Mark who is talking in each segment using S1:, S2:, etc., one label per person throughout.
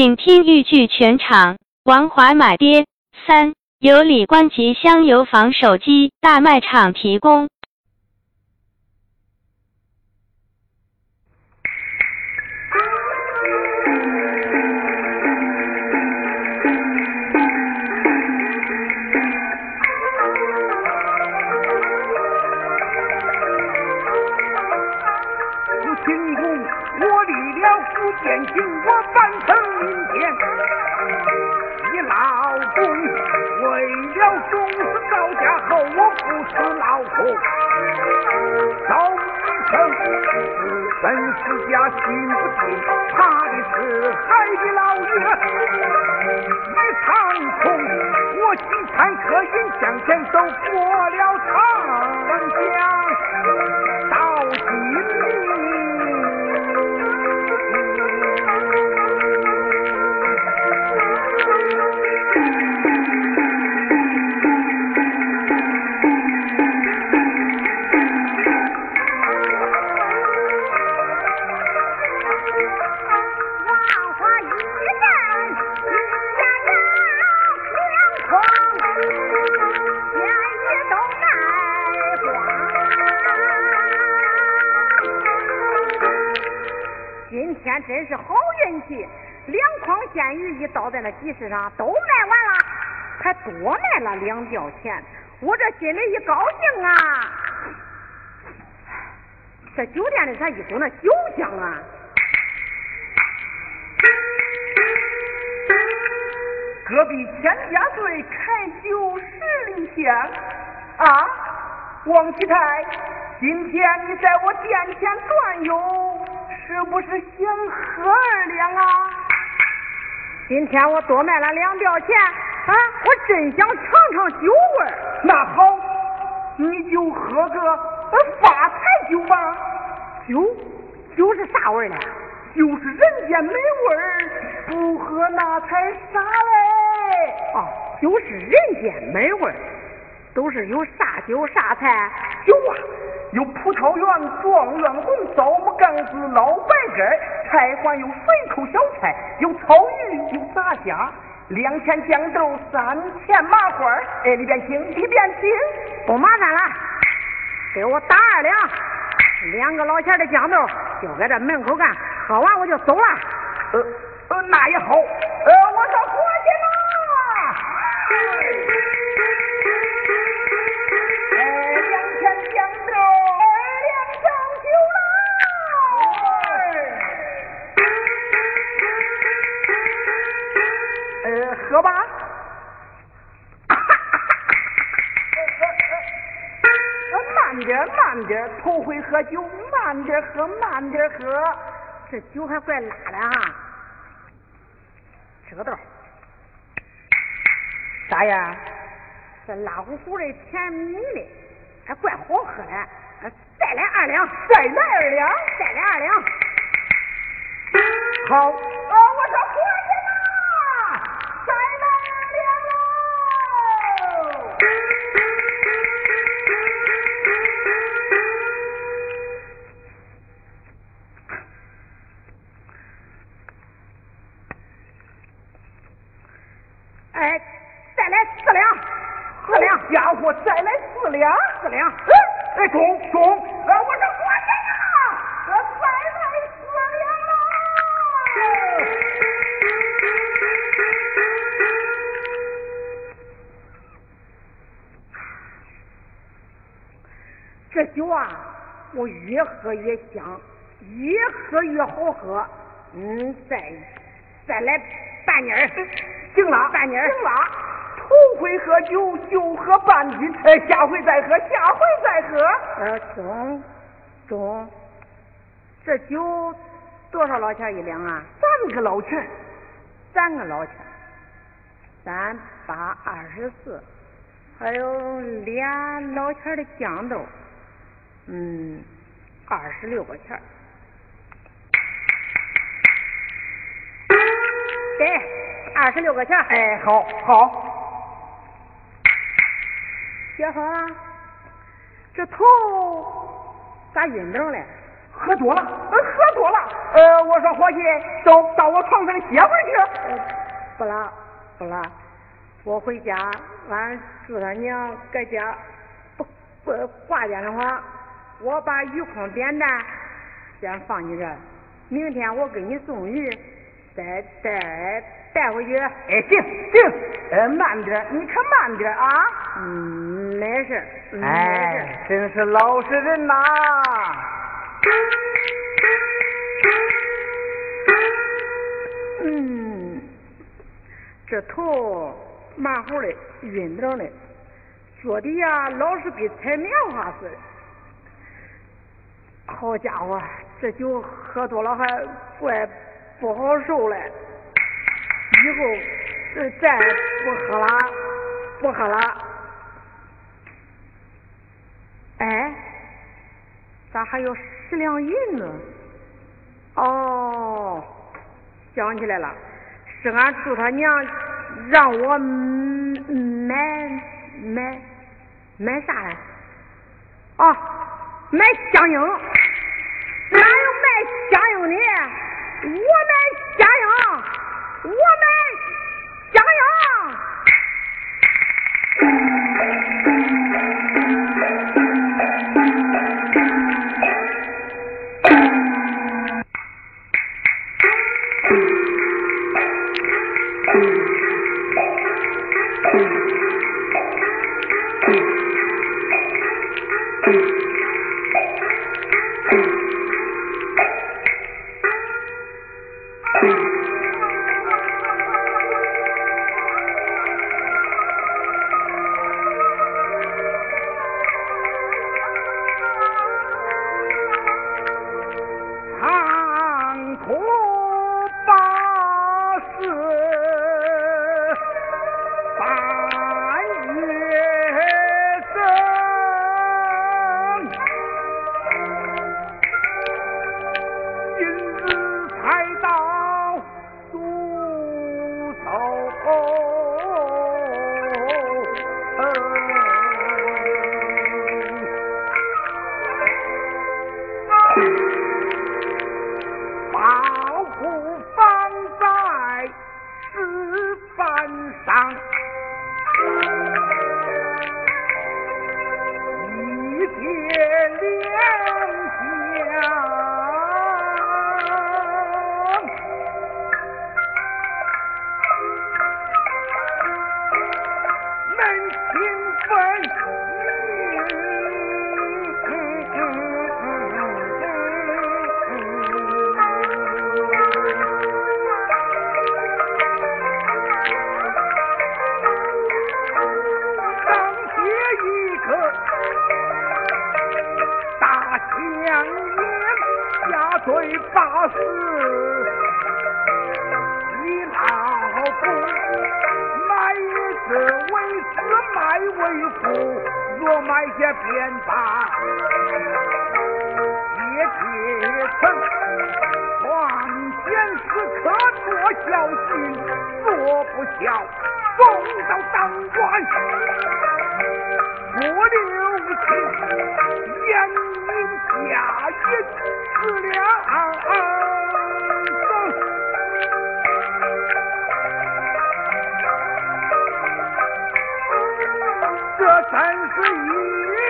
S1: 请听豫剧全场。王华买爹三，由李官吉香油坊手机大卖场提供。
S2: 家心不静，怕的是海的老月一场空，我几餐客饮向前走过了长江，
S3: 真是好运气，两筐鲜鱼一倒在那集市上都卖完了，还多卖了两吊钱，我这心里一高兴啊！这酒店里咋一股那酒香啊？
S2: 隔壁千家醉开酒十里香啊！王七太，今天你在我店前转悠。是不是想喝二两啊？
S3: 今天我多卖了两吊钱啊！我真想尝尝酒味儿。
S2: 那好，你就喝个发财酒吧。
S3: 酒，酒是啥味儿呢？
S2: 就是人间美味儿，不喝那才傻嘞。
S3: 哦，就是人间美味儿，都是有啥酒啥菜？
S2: 酒啊！有葡萄园状元红、枣木杠子、老白干菜馆有肥口小菜，有草鱼，有炸虾，两钱豇豆，三钱麻花哎，里边请，里边请，
S3: 不麻烦了，给我打二两，两个老钱的豇豆，就搁这门口干，喝完我就走了。
S2: 呃呃，那也好。呃，我说伙计们。慢点头回喝酒，慢点喝，慢点喝，
S3: 这酒还怪辣的哈。吃个豆，
S2: 咋样？
S3: 这辣乎乎的，甜蜜的，还怪好喝的。再来二两，
S2: 再来二两，
S3: 再来二两。
S2: 好，啊，我说伙计们，再来二两喽！
S3: 哎，再来四两，四两，
S2: 家伙，再来四两，
S3: 四两。
S2: 哎，中中，呃，我说伙计呀，呃，再来四两了！
S3: 这酒啊，我越喝越香，越喝越好喝。嗯，再再来半斤儿，
S2: 行了，
S3: 半斤儿，
S2: 行了。头回喝酒就喝半斤，哎，下回再喝，下回再喝。
S3: 呃，中中，这酒多少老钱一两啊？
S2: 三个老钱，
S3: 三个老钱，三八二十四，还有俩老钱的酱豆，嗯，二十六个钱。给二十六个钱。
S2: 哎，好，好。
S3: 小芳，这头咋晕着嘞？
S2: 喝多了，喝多了。
S4: 呃，我说伙计，走到我床上歇会儿
S2: 去。不了，不了，我回家，俺四他娘搁家不不挂点的话，我把鱼筐扁担先放你这儿，明天我给你送鱼，再带带回去。哎，
S4: 行行，呃，慢点，你可慢点啊。
S2: 嗯，没事。
S4: 哎，真是老实人呐。
S2: 嗯，这头蛮乎的，晕着的，坐的呀老是比踩棉花似的。好家伙，这酒喝多了还怪不好受嘞。以后再不喝了，不喝了。哎，咋还有十两银呢？哦。想起来了，是俺祝他娘让我买买买啥嘞？哦，买香烟。哪有卖香烟的？我买香烟，我
S5: 们三十一。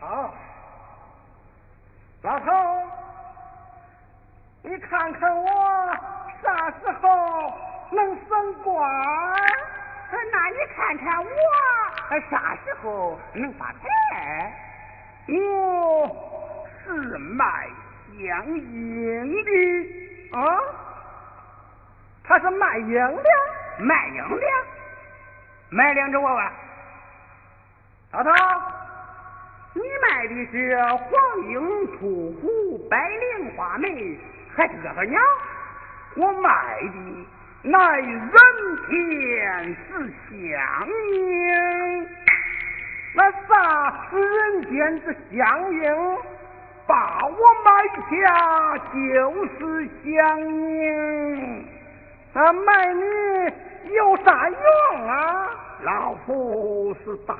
S4: 好，老头，你看看我啥时候能升官？
S5: 那你看看我啥时候能发财？
S4: 我是卖香烟的啊，他是卖烟的，
S5: 卖烟的，卖两只娃娃。
S4: 老头，
S5: 你卖的是黄莺、秃虎、白绫、花梅，还是个鸟？
S4: 我卖的。乃人间之香烟，那啥是人间之香烟？把我买下就是香烟，那卖你有啥用啊？老夫是大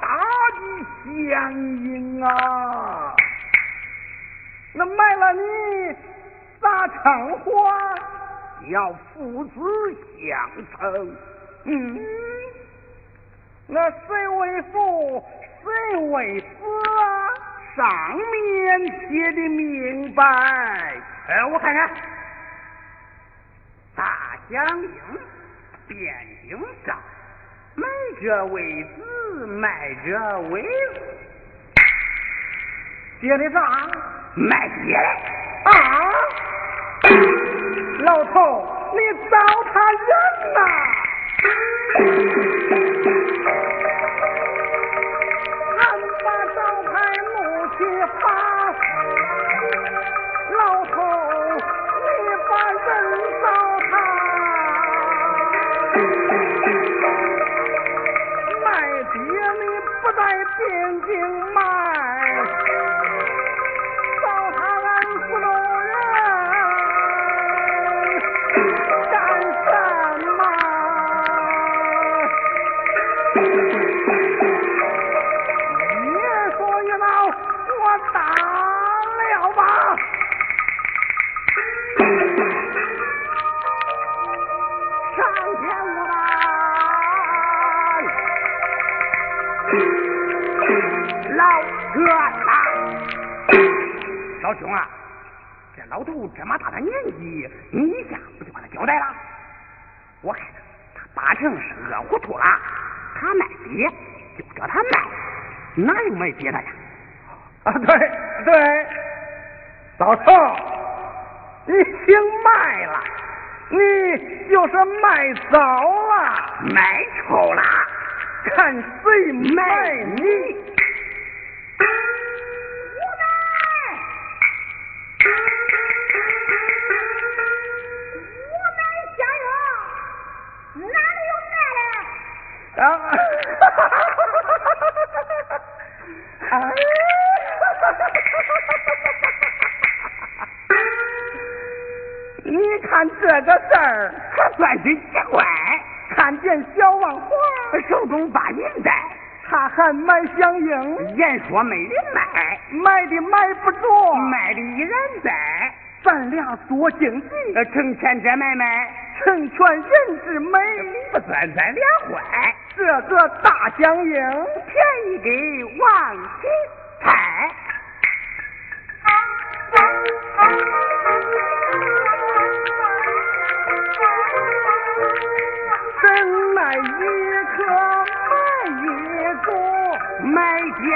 S4: 大的香烟啊，那卖了你咋成活？要父子相称，嗯，那谁为父，谁为子啊？上面写的明白。
S5: 哎，我看看，大祥英，卞经上，买者为子，卖者为父。
S4: 写的啥？
S5: 卖爹
S4: 的啊！老头，你糟蹋人呐！老哥，
S5: 老兄啊，这老头这么大的年纪，你一下不就把他交代了？我看他八成是饿糊涂了。他卖爹就叫他卖，哪有卖爹的呀？
S4: 啊，对对，老头，你姓卖了，你就是卖早了，
S5: 卖臭了，
S4: 看谁卖你。啊！哈哈哈哈哈！哎！哈哈哈哈哈！你看这个事儿
S5: 还算是奇怪。
S4: 看见小王华
S5: 手中把银袋，
S4: 他还买响应，
S5: 言说没人买，
S4: 买的买不着，
S5: 卖的依然在。
S4: 咱俩做经济，
S5: 成全这买卖，
S4: 成全人之美，
S5: 不算咱俩坏。
S4: 这个大响应
S5: 便宜给王金泰，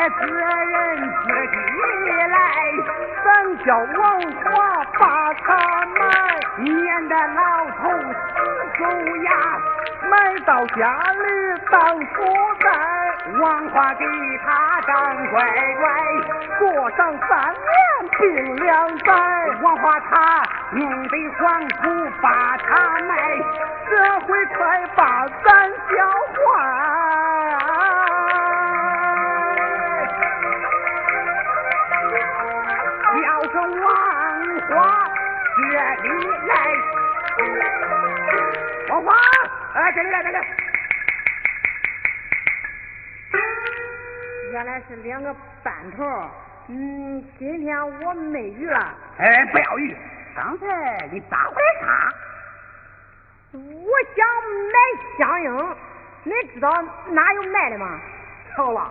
S5: 买爹责任自己来，
S4: 咱叫王华把它买，
S5: 免得老头死狗牙。
S4: 买到家里当福袋，
S5: 王华给他当乖乖，
S4: 过上三年并两载。
S5: 王华他弄得黄土把他埋，
S4: 这回快把咱教坏。
S5: 里来，王华。哎，这里来，这里。
S3: 原来是两个班头，嗯，今天我没鱼了。
S5: 哎，不要鱼，刚才你咋回啥？
S3: 我想买香烟，你知道哪有卖的吗？
S2: 巧了，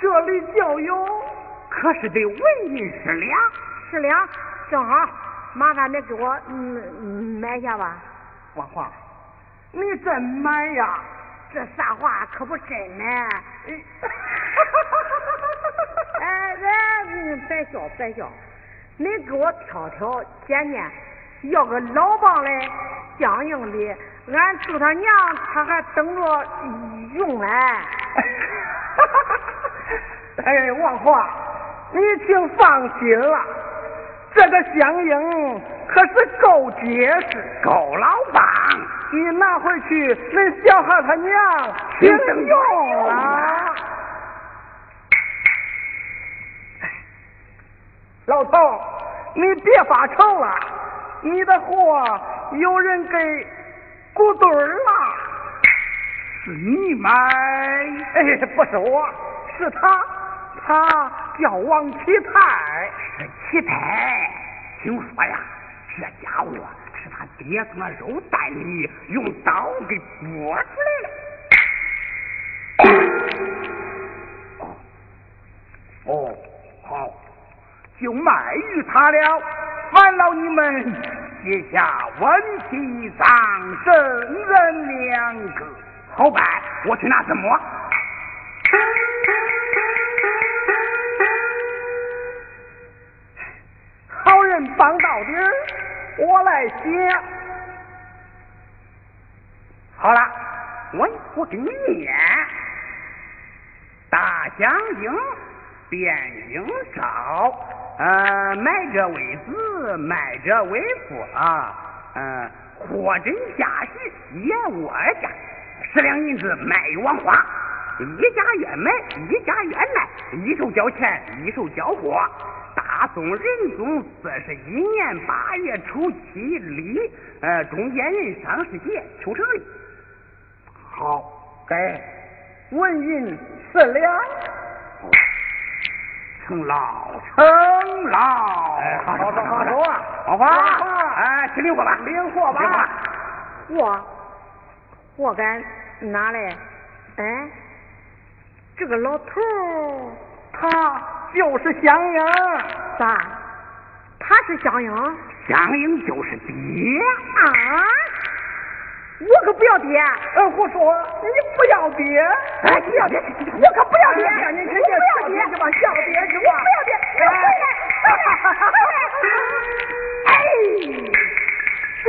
S2: 这里就有，
S5: 可是得问银十两。
S3: 十两，正好，麻烦你给我嗯买下吧。
S2: 王华，你真买呀？
S3: 这啥话可不真买。哎，这别笑别笑，你给我挑挑拣拣，要个老棒的相应的，俺祝他娘他还等着用嘞。
S2: 哎，王华，你请放心了，这个香烟可是够结实，
S5: 够老棒，
S2: 你拿回去，恁小孩他娘听用了。老头，你别发愁了，你的货有人给鼓堆儿了。
S5: 是你买？
S2: 哎，不是我，是他，他叫王启泰。
S5: 是启泰。听说呀，这家伙是他爹从那肉蛋里用刀给剥出来了。哦，
S2: 哦，好。就卖于他了，烦劳你们写下文契上证人两个。
S5: 好办，我去拿什么？
S2: 好人帮到底儿，我来写。
S5: 好了，我我给你念。大将军卞应召。呃，买者为子，卖者为父啊。嗯，货真价实，野窝价，十两银子卖与王花，一家愿买，一家愿卖，一手交钱，一手交货。大宋仁宗四十一年八月初七立，呃，中间人上世节，求成立。
S2: 好，该文银四两。
S5: 成老，成老，
S2: 哎，好，好，好，好，
S5: 啊，好吧，哎，去领货吧，
S2: 领货吧，
S3: 货，货该拿来，哎，这个老头
S2: 他就是香英，
S3: 咋？他是香英？
S5: 香英就是爹
S3: 啊！我可不要爹！
S2: 呃，胡说，你不要爹！
S3: 哎，不要爹！我可不要爹！
S2: 我
S3: 不要爹！
S2: 我不要爹是
S3: 吧？我不要爹！回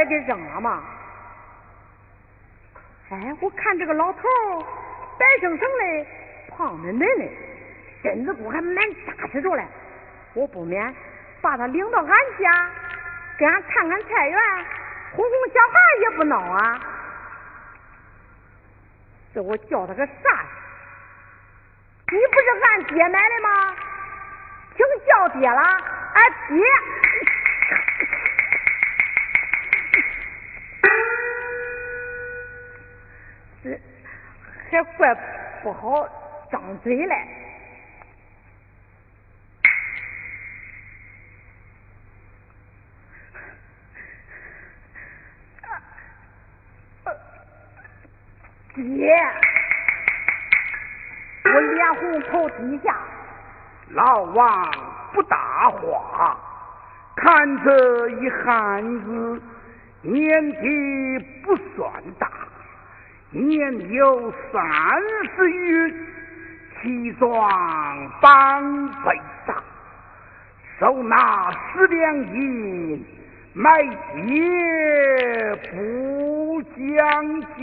S3: 来！给扔了吗？哎，我看这个老头白生生的，胖嫩嫩的，身子骨还蛮扎实着嘞。我不免把他领到俺家，给俺看看菜园，哄哄小孩也不孬啊。这我叫他个啥？你不是俺爹买的吗？听叫爹了，俺爹。也怪不好张嘴来。爹，我脸红头低下。
S2: 老王不大话，看这一汉子年纪不算大，年有三十余，气壮膀背大，手拿十两银，买爹不讲价。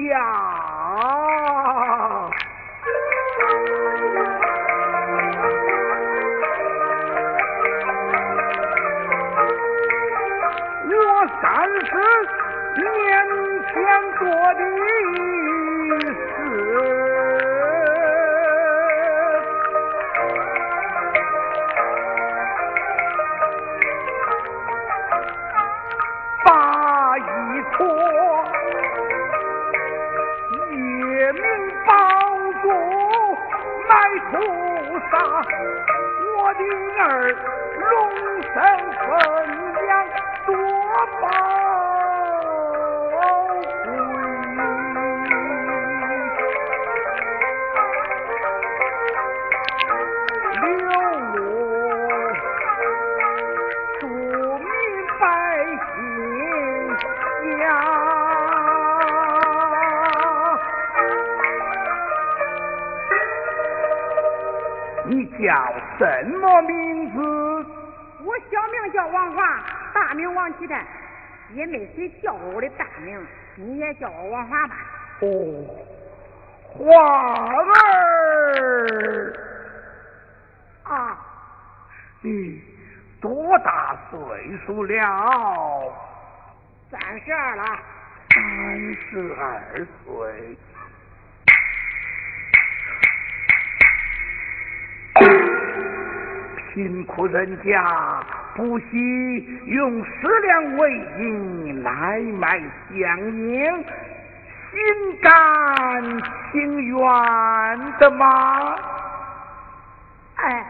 S2: 我三十年前做的事，把一撮夜明宝珠买屠杀，我的儿龙生分量多。宝
S3: 王启泰。也没谁叫过我的大名，你也叫我王华吧。
S2: 哦，华儿
S3: 啊，
S2: 你多大岁数了？
S3: 三十二了。
S2: 三十二岁。贫苦人家不惜用十两为银来买香烟，心甘情愿的吗？
S3: 哎，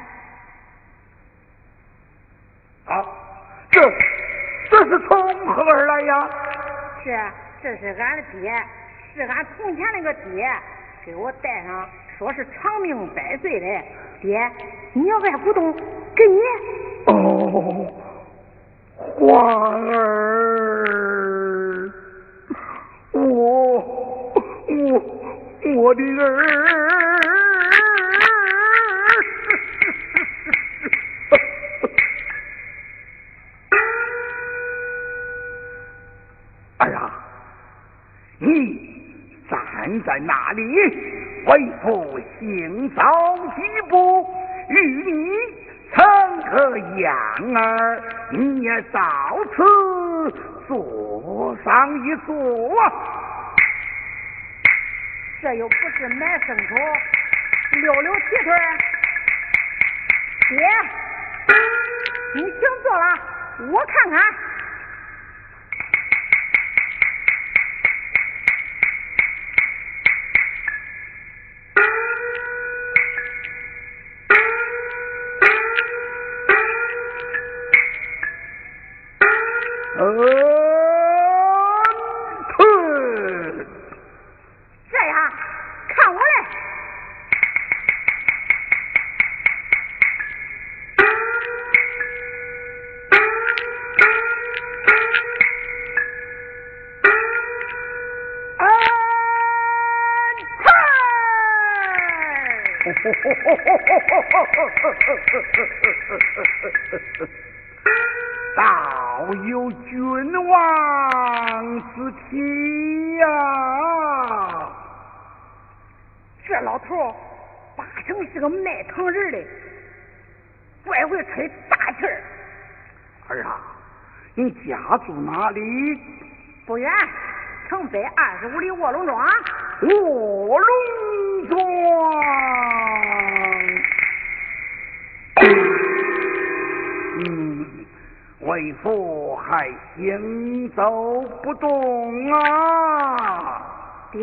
S2: 啊，这这是从何而来呀？
S3: 是，这是俺的爹，是俺从前那个爹，给我带上，说是长命百岁的。爹，你要爱古董，给你。
S2: 哦，花儿，我我我的儿。哎呀，你站在那里？为父行走几步，与你成个样儿，你也到此坐上一坐。
S3: 这又不是买牲口，溜溜蹄腿。爹，你请坐了，我看看。道有君王之体呀！这老头八成是个卖糖人的，怪会吹大气儿。
S2: 儿啊，你家住哪里？
S3: 不远，城北二十五里卧龙庄。
S2: 卧龙为父还行走不动啊！
S3: 爹，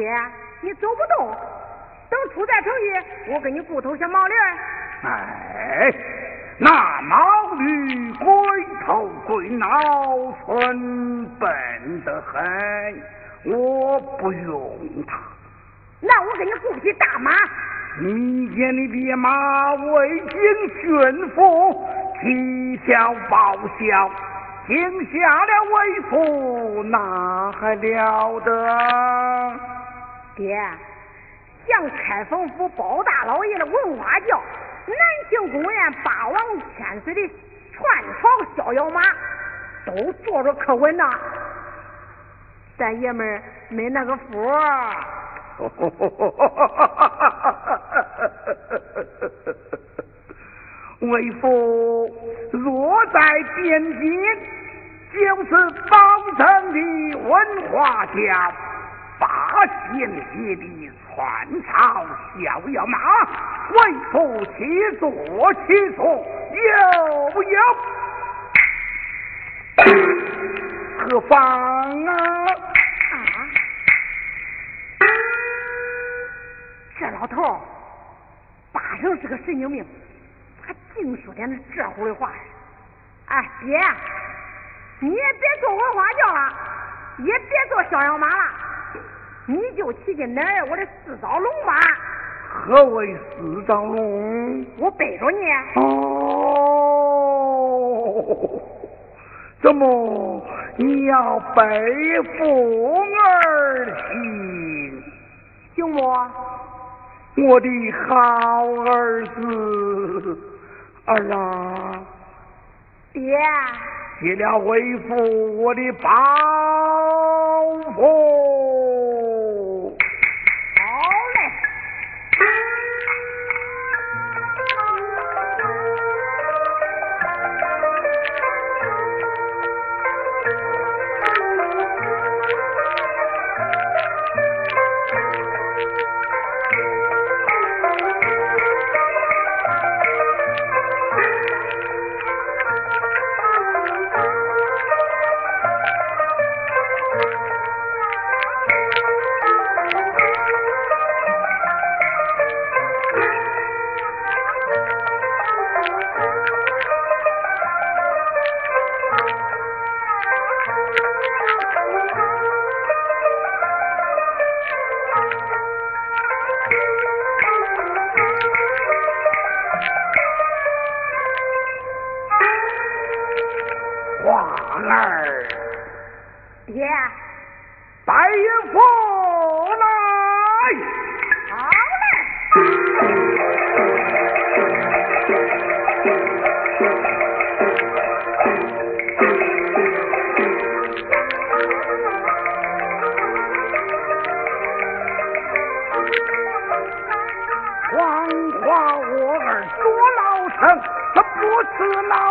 S3: 你走不动，等出在城去，我给你雇头小毛驴。
S2: 哎，那毛驴龟头龟脑，纯笨得很，我不用它。
S3: 那我给你雇匹大马。
S2: 你见你的马未经驯服，啼笑报笑，惊吓了为父，那还了得？
S3: 爹，像开封府包大老爷的文化轿，南庆公园八王千岁的串朝逍遥马，都坐着可稳呐。咱爷们没那个福。
S2: 为父若在边境，就是保证的文化家，八仙爷的串朝逍遥马，为父起坐起坐，有有，何妨啊？
S3: 啊这老头八成是个神经病，净说点这乎的话。哎，爹，你也别做文化轿了，也别做逍遥马了，你就骑进奶儿我的四糟龙吧。
S2: 何为四糟龙？
S3: 我背着你。
S2: 哦，怎么你要背负而行？
S3: 行不？
S2: 我的好儿子，儿啊，
S3: 爹，
S2: 接了为父我的包袱。儿，
S3: 爹，
S2: 拜父来。
S3: 好嘞。
S2: 黄花我儿多老成，他不辞劳苦被我嫌。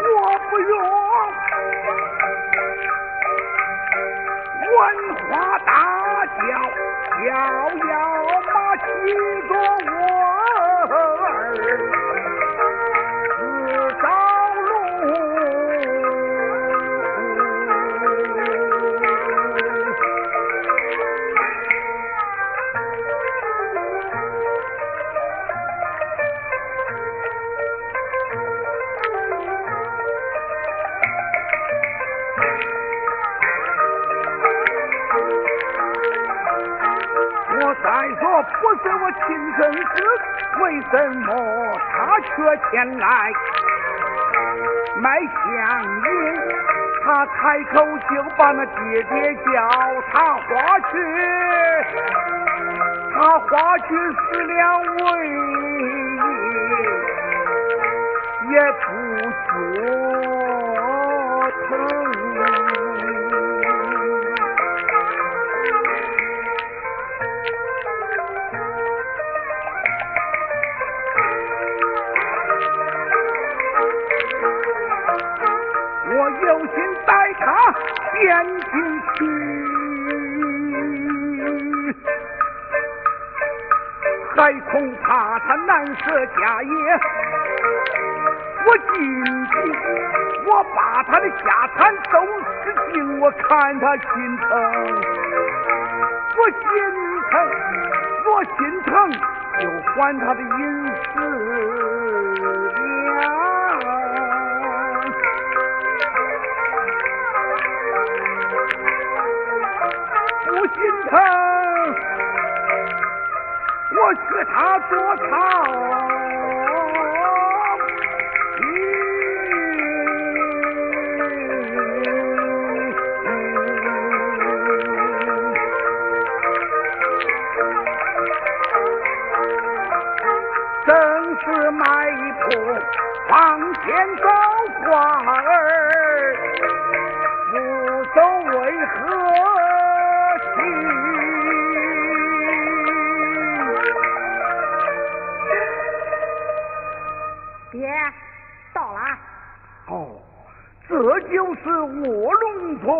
S2: 我不用文化大轿，逍遥马骑着再说不是我亲生子，为什么他却前来卖香烟？他开口就把那爹爹叫他花去，他花去死了为爷，也不觉恐怕他难舍家业。我进去我把他的家产都吃尽，我看他心疼，我心疼，我心疼，就还他的银子我学他做操。正是卖破房前走花儿，这就是卧龙庄，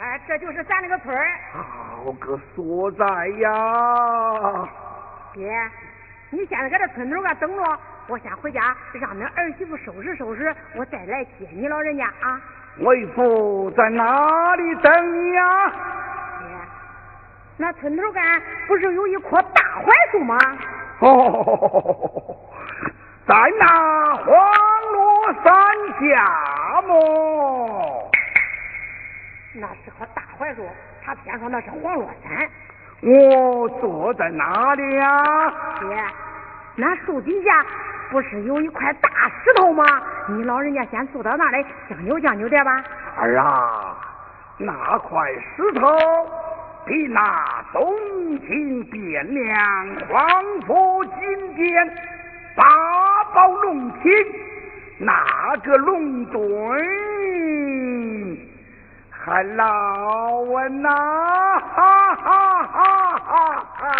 S3: 哎，这就是咱那个村儿。
S2: 好个所在呀！
S3: 爹，你现在搁这村头啊等着，我先回家让恁儿媳妇收拾收拾，我再来接你老人家啊。
S2: 为父在哪里等你呀？
S3: 爹，那村头干不是有一棵大槐树吗？
S2: 哦，在那黄罗山下么？
S3: 那是棵大槐树，他偏说那是黄罗山。
S2: 我坐在哪里呀？
S3: 爹，那树底下不是有一块大石头吗？你老人家先坐到那里将就将就点吧。
S2: 儿啊，那块石头比那东京汴梁黄佛金殿八宝龙庭那个龙墩还老稳呐、哈哈哈哈哈！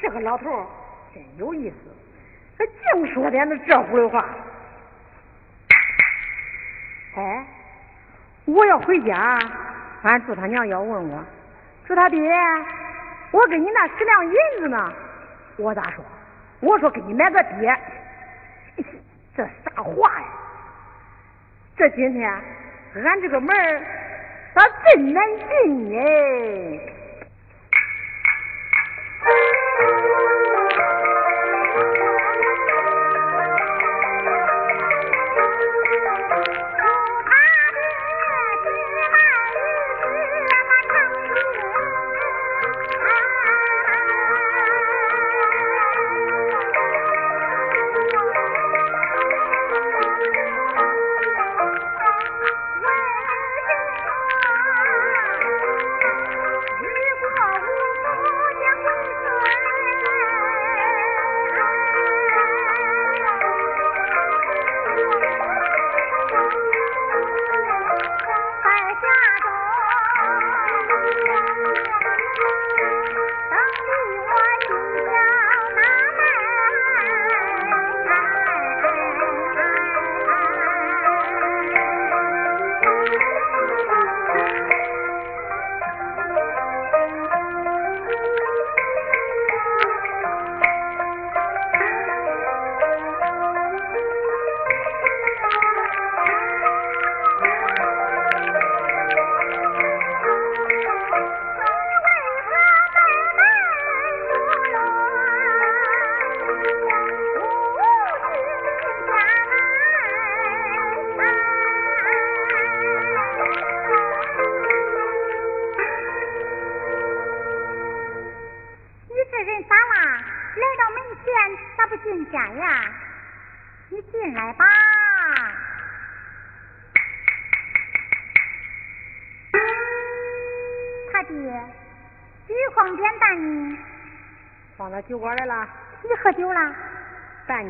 S3: 这个老头儿真有意思，他净说点那这乎的话。哎，我要回家，俺祝他娘要问我，说他爹，我给你那十两银子呢？我咋说？我说给你买个爹，这啥话呀？这今天俺这个门咋真难进
S6: 呢？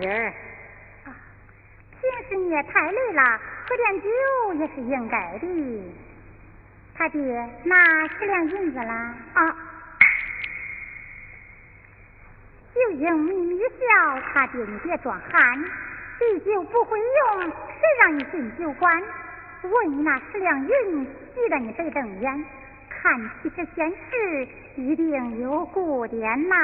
S3: 半斤儿。
S6: 啊，平时你也太累了，喝点酒也是应该的。他爹拿十两银子啦？啊。就应咪咪笑，他爹你别装憨。地酒不会用，谁让你进酒馆？问你那十两银，记得你得瞪眼。看起这件事，一定有故点呐。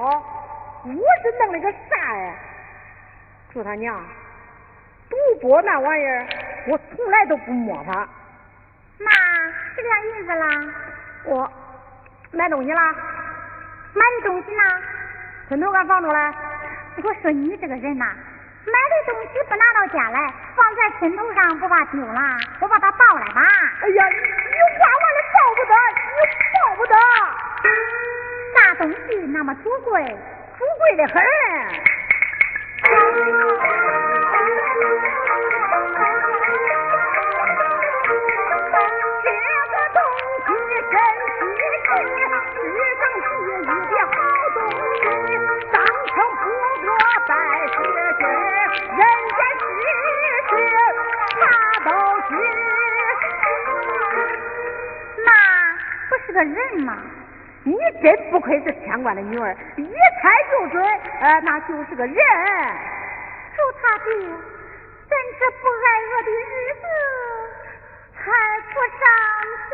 S3: 好，我是弄了个啥呀？祝他娘，赌博那玩意儿，我从来都不摸它。
S6: 那十两银子啦？
S3: 我买东西啦？
S6: 买的东西呢？
S3: 枕头俺放着嘞。
S6: 我说你这个人呐，买的东西不拿到家来，放在枕头上不怕丢了？我把它抱来吧。
S3: 哎呀，你话完了抱不得，你抱不得。
S6: 东西那么主贵？
S3: 富贵的很。
S2: 这个东西真稀奇，世上第一的好东西，当成不过拜师君，人间世事他都知。
S6: 那不是个人吗？
S3: 你真不愧是天官的女儿，一猜就准，呃，那就是个人。
S6: 祝他爹，咱这不挨饿的日子还不上去？